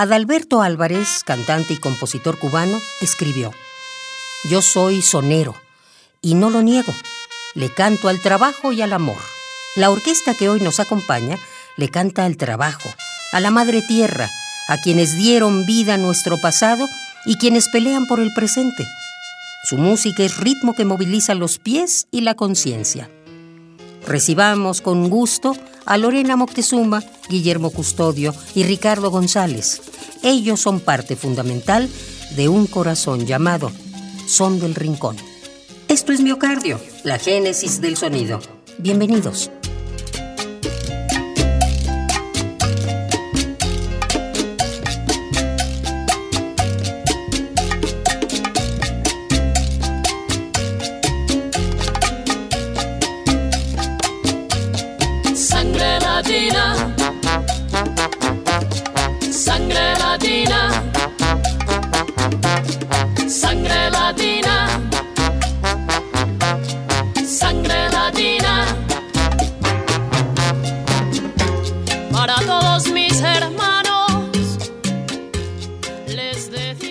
Adalberto Álvarez, cantante y compositor cubano, escribió, Yo soy sonero y no lo niego, le canto al trabajo y al amor. La orquesta que hoy nos acompaña le canta al trabajo, a la madre tierra, a quienes dieron vida a nuestro pasado y quienes pelean por el presente. Su música es ritmo que moviliza los pies y la conciencia. Recibamos con gusto a Lorena Moctezuma, Guillermo Custodio y Ricardo González. Ellos son parte fundamental de un corazón llamado Son del Rincón. Esto es Miocardio, la génesis del sonido. Bienvenidos.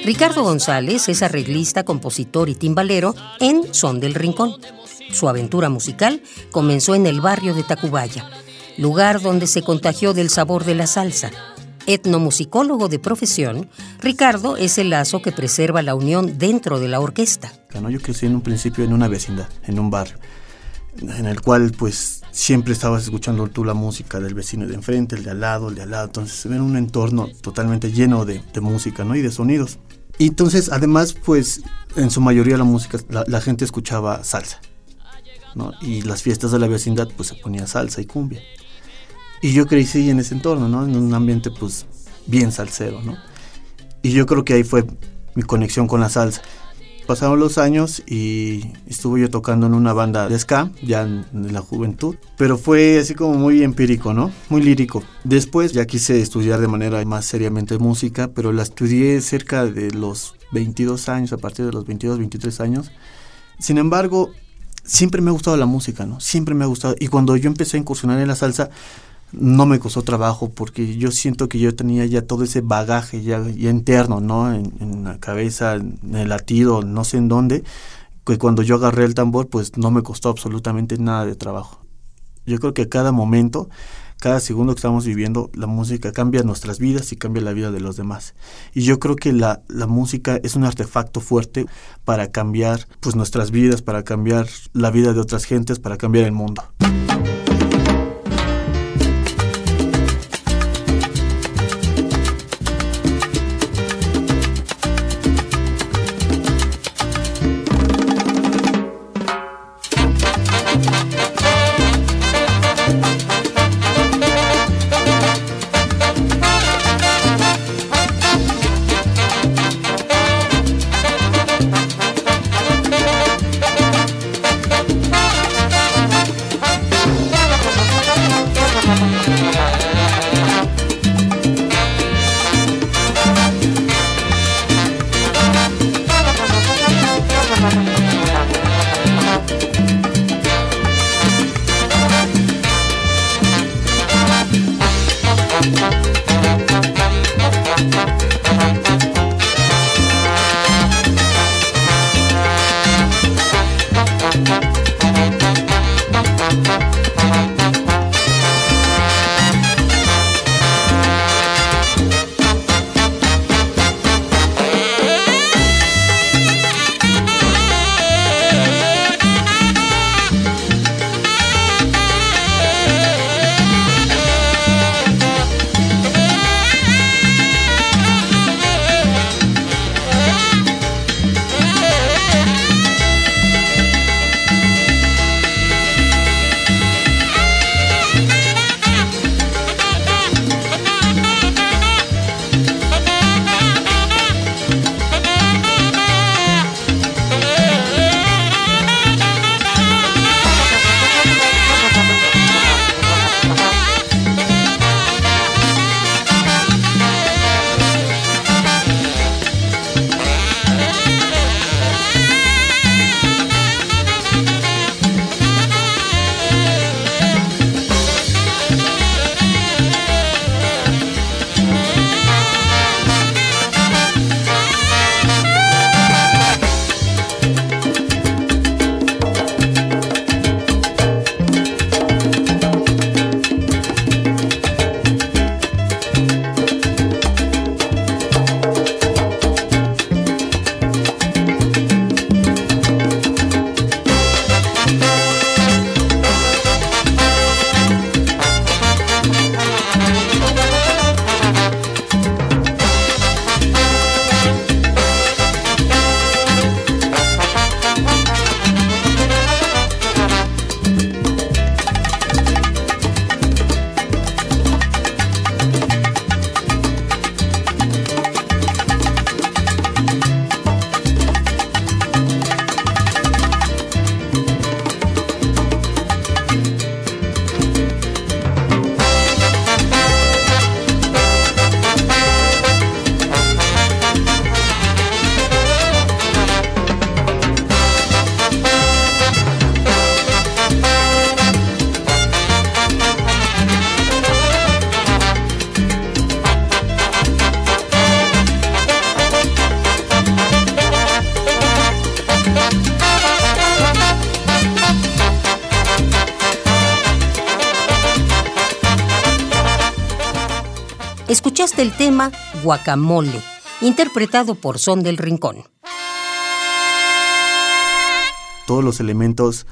Ricardo González es arreglista, compositor y timbalero en Son del Rincón. Su aventura musical comenzó en el barrio de Tacubaya, lugar donde se contagió del sabor de la salsa. Etnomusicólogo de profesión, Ricardo es el lazo que preserva la unión dentro de la orquesta. Yo crecí en un principio en una vecindad, en un barrio, en el cual pues siempre estabas escuchando tú la música del vecino de enfrente, el de al lado, el de al lado, entonces era un entorno totalmente lleno de, de música ¿no? y de sonidos. Y entonces, además, pues en su mayoría la música, la, gente escuchaba salsa. Y las fiestas de la vecindad, pues se ponía salsa y cumbia. Y yo crecí en ese entorno, ¿no? En un ambiente, pues, bien salsero, ¿no? Y yo creo que ahí fue mi conexión con la salsa pasaron los años y estuve yo tocando en una banda de ska, ya en, la juventud, pero fue así como muy empírico, ¿no? Muy lírico. Después ya quise estudiar de manera más seriamente música, pero la estudié cerca de los 22 años, a partir de los 22, 23 años. Sin embargo, siempre me ha gustado la música, ¿no? Siempre me ha gustado. Y cuando yo empecé a incursionar en la salsa, no me costó trabajo porque yo siento que yo tenía ya todo ese bagaje ya, interno, ¿no? En, la cabeza, en el latido, no sé en dónde, que cuando yo agarré el tambor pues no me costó absolutamente nada de trabajo. Yo creo que a cada momento, cada segundo que estamos viviendo, la música cambia nuestras vidas y cambia la vida de los demás. Y yo creo que la, la música es un artefacto fuerte para cambiar pues nuestras vidas, para cambiar la vida de otras gentes, para cambiar el mundo. Bye. Escuchaste el tema Guacamole, interpretado por Son del Rincón. Todos los elementos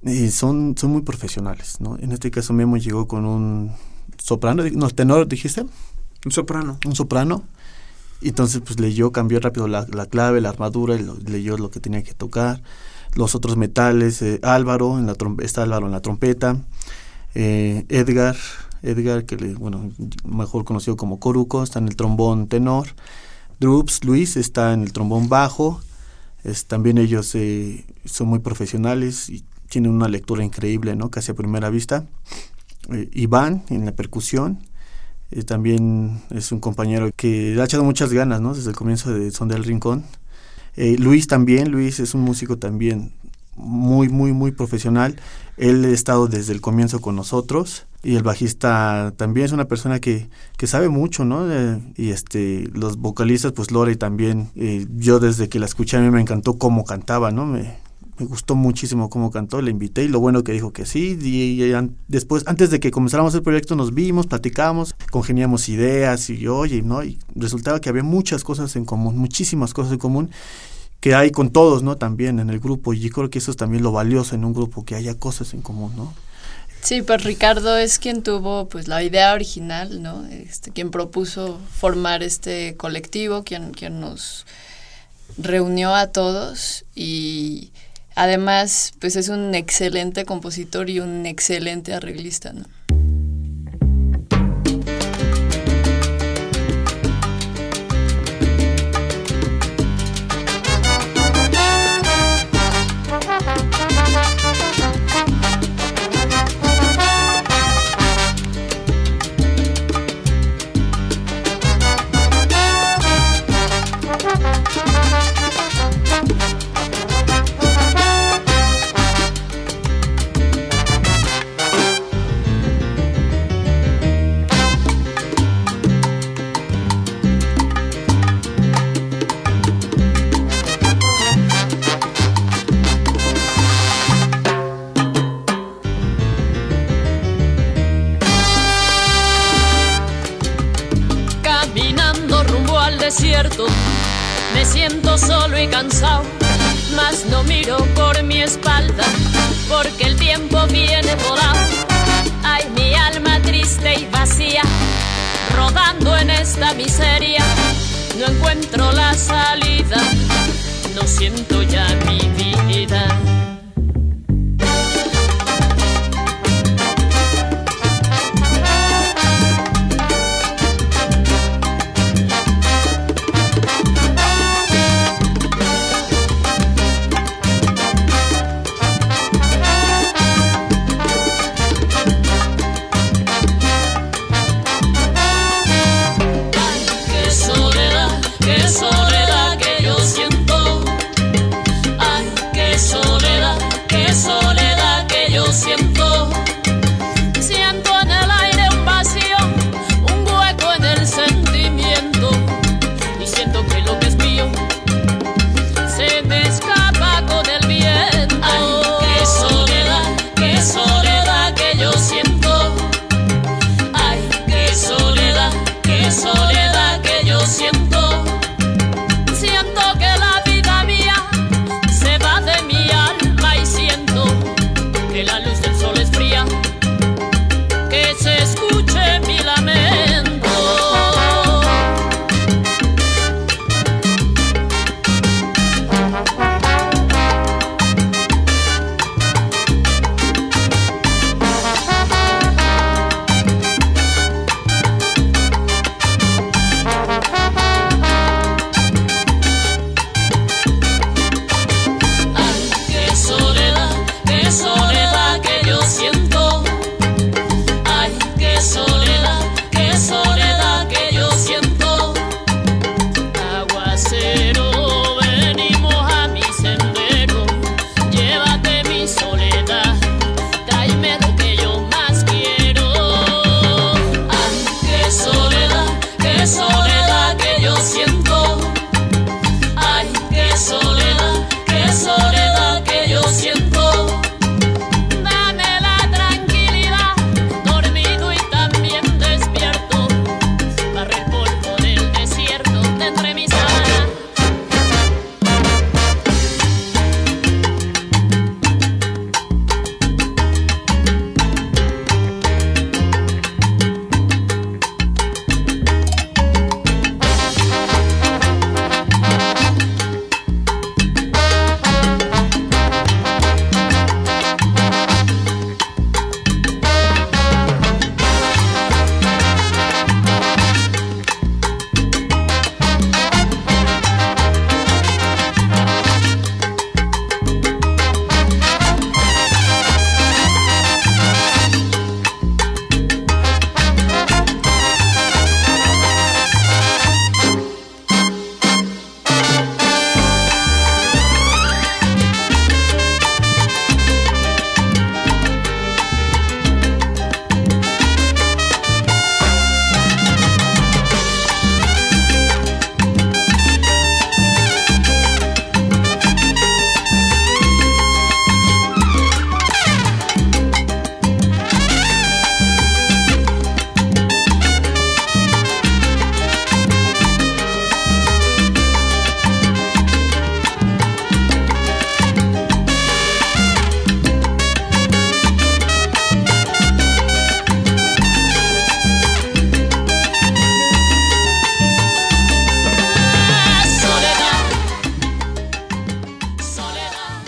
eh, son, son muy profesionales, ¿no? En este caso Memo llegó con un soprano, no, tenor, dijiste. Un soprano. Un soprano. Y entonces pues leyó, cambió rápido la, clave, la armadura, y leyó lo que tenía que tocar. Los otros metales, eh, Álvaro, en la está Álvaro en la trompeta, eh, Edgar, Edgar, que le, bueno, mejor conocido como Coruco, está en el trombón tenor. Drups, Luis, está en el trombón bajo. También ellos son muy profesionales y tiene una lectura increíble, ¿no? Casi a primera vista. Eh, Iván en la percusión, eh, también es un compañero que ha echado muchas ganas, ¿no? Desde el comienzo de Son del Rincón. Eh, Luis también, Luis es un músico también muy, muy, muy profesional. Él ha estado desde el comienzo con nosotros y el bajista también es una persona que, que sabe mucho, ¿no? y este, los vocalistas, pues Lore también, yo desde que la escuché a mí me encantó cómo cantaba, ¿no? Me, me gustó muchísimo cómo cantó, le invité y lo bueno que dijo que sí. Y, después, antes de que comenzáramos el proyecto, nos vimos, platicamos, congeniamos ideas y oye, ¿no? Y resultaba que había muchas cosas en común, muchísimas cosas en común que hay con todos, ¿no? También en el grupo. Y yo creo que eso es también lo valioso en un grupo, que haya cosas en común, ¿no? Sí, pues Ricardo es quien tuvo pues la idea original, ¿no? Este, quien propuso formar este colectivo, quien, quien nos reunió a todos y Además, pues es un excelente compositor y un excelente arreglista, ¿no? Cansado, mas no miro por mi espalda, porque el tiempo viene volado. Ay, mi alma triste y vacía, rodando en esta miseria, no encuentro la salida, no siento ya mi vida.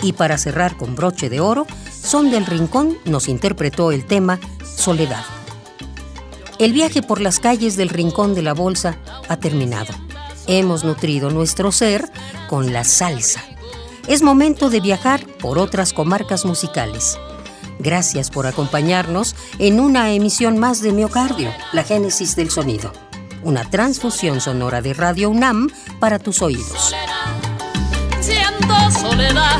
Y para cerrar con broche de oro, Son del Rincón nos interpretó el tema Soledad. El viaje por las calles del Rincón de la Bolsa ha terminado. Hemos nutrido nuestro ser con la salsa. Es momento de viajar por otras comarcas musicales. Gracias por acompañarnos en una emisión más de Miocardio, la génesis del sonido. Una transfusión sonora de Radio UNAM para tus oídos. Siento soledad,